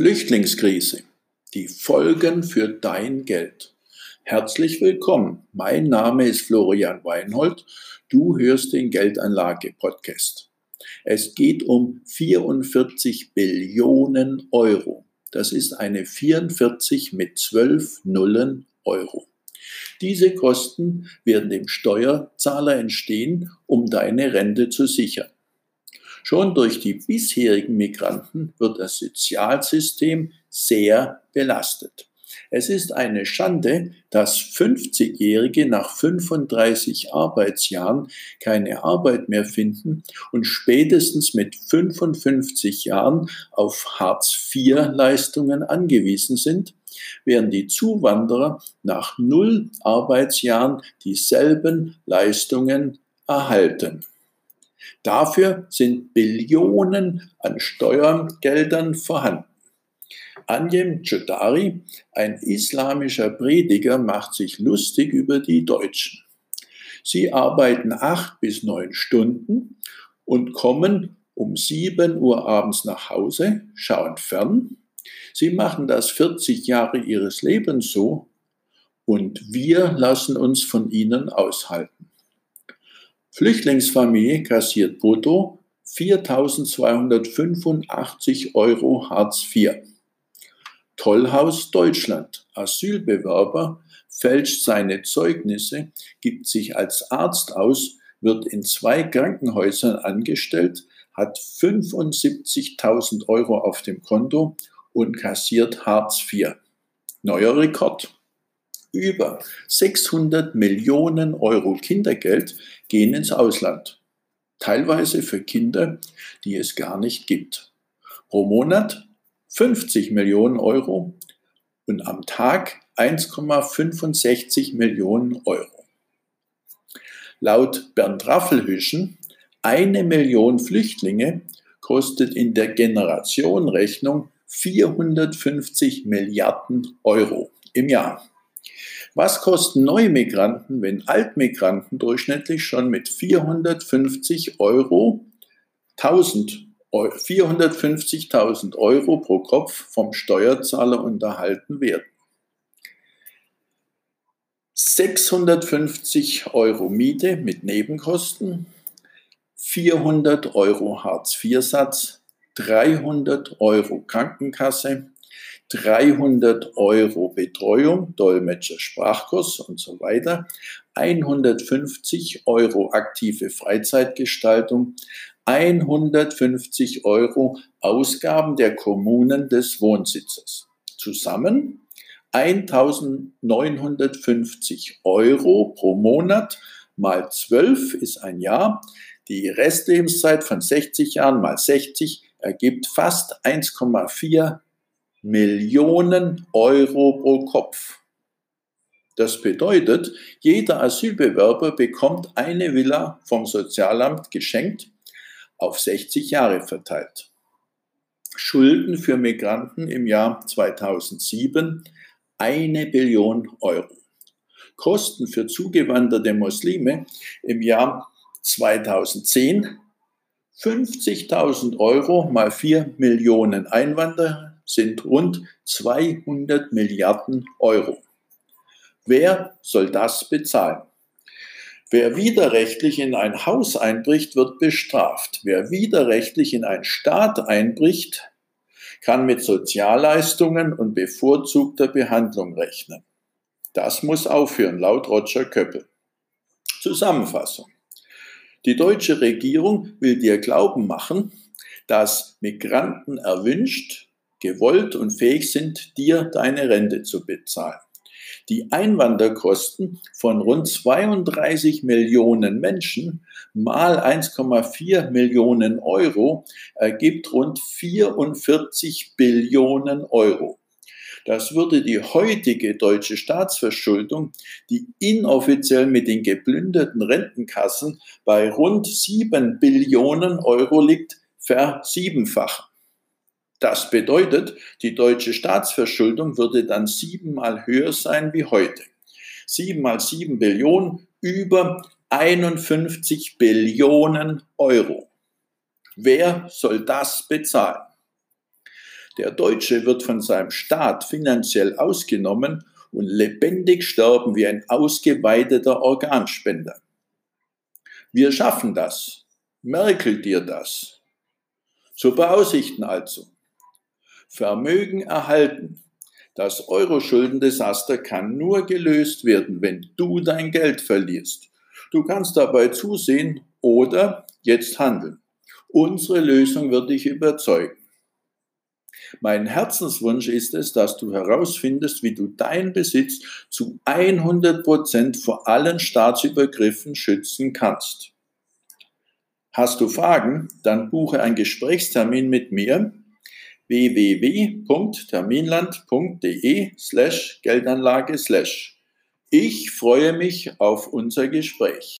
Flüchtlingskrise. Die Folgen für dein Geld. Herzlich willkommen. Mein Name ist Florian Weinhold. Du hörst den Geldanlage-Podcast. Es geht um 44 Billionen Euro. Das ist eine 44 mit 12 Nullen Euro. Diese Kosten werden dem Steuerzahler entstehen, um deine Rente zu sichern. Schon durch die bisherigen Migranten wird das Sozialsystem sehr belastet. Es ist eine Schande, dass 50-Jährige nach 35 Arbeitsjahren keine Arbeit mehr finden und spätestens mit 55 Jahren auf Hartz-IV-Leistungen angewiesen sind, während die Zuwanderer nach null Arbeitsjahren dieselben Leistungen erhalten. Dafür sind Billionen an Steuergeldern vorhanden. Anjem Chodari, ein islamischer Prediger, macht sich lustig über die Deutschen. Sie arbeiten acht bis neun Stunden und kommen um sieben Uhr abends nach Hause, schauen fern. Sie machen das 40 Jahre ihres Lebens so und wir lassen uns von ihnen aushalten. Flüchtlingsfamilie kassiert brutto 4.285 Euro Hartz IV. Tollhaus Deutschland. Asylbewerber fälscht seine Zeugnisse, gibt sich als Arzt aus, wird in zwei Krankenhäusern angestellt, hat 75.000 Euro auf dem Konto und kassiert Hartz IV. Neuer Rekord. Über 600 Millionen Euro Kindergeld gehen ins Ausland. Teilweise für Kinder, die es gar nicht gibt. Pro Monat 50 Millionen Euro und am Tag 1,65 Millionen Euro. Laut Bernd Raffelhüschen, eine Million Flüchtlinge kostet in der Generationenrechnung 450 Milliarden Euro im Jahr. Was kosten Neumigranten, wenn Altmigranten durchschnittlich schon mit 450 Euro 1000 450.000 Euro pro Kopf vom Steuerzahler unterhalten werden? 650 Euro Miete mit Nebenkosten, 400 Euro Hartz-IV-Satz, 300 Euro Krankenkasse, 300 Euro Betreuung, Dolmetscher, Sprachkurs und so weiter, 150 Euro aktive Freizeitgestaltung, 150 Euro Ausgaben der Kommunen des Wohnsitzes. Zusammen 1950 Euro pro Monat mal 12 ist ein Jahr. Die Restlebenszeit von 60 Jahren mal 60 ergibt fast 1,4 Millionen Euro pro Kopf. Das bedeutet, jeder Asylbewerber bekommt eine Villa vom Sozialamt geschenkt, auf 60 Jahre verteilt. Schulden für Migranten im Jahr 2007 eine Billion Euro. Kosten für zugewanderte Muslime im Jahr 2010 50.000 Euro mal 4 Millionen Einwanderer sind rund 200 Milliarden Euro. Wer soll das bezahlen? Wer widerrechtlich in ein Haus einbricht, wird bestraft. Wer widerrechtlich in einen Staat einbricht, kann mit Sozialleistungen und bevorzugter Behandlung rechnen. Das muss aufhören, laut Roger Köppel. Zusammenfassung. Die deutsche Regierung will dir glauben machen, dass Migranten erwünscht, gewollt und fähig sind, dir deine Rente zu bezahlen. Die Einwanderkosten von rund 32 Millionen Menschen mal 1,4 Millionen Euro ergibt rund 44 Billionen Euro. Das würde die heutige deutsche Staatsverschuldung, die inoffiziell mit den geplünderten Rentenkassen bei rund 7 Billionen Euro liegt, versiebenfachen. Das bedeutet, die deutsche Staatsverschuldung würde dann siebenmal höher sein wie heute. Sieben mal sieben Billionen über 51 Billionen Euro. Wer soll das bezahlen? Der Deutsche wird von seinem Staat finanziell ausgenommen und lebendig sterben wie ein ausgeweiteter Organspender. Wir schaffen das. Merkel dir das. Zu beausichten also. Vermögen erhalten. Das Euro-Schuldendesaster kann nur gelöst werden, wenn du dein Geld verlierst. Du kannst dabei zusehen oder jetzt handeln. Unsere Lösung wird dich überzeugen. Mein Herzenswunsch ist es, dass du herausfindest, wie du deinen Besitz zu 100 Prozent vor allen Staatsübergriffen schützen kannst. Hast du Fragen? Dann buche einen Gesprächstermin mit mir www.terminland.de slash Geldanlage slash. Ich freue mich auf unser Gespräch.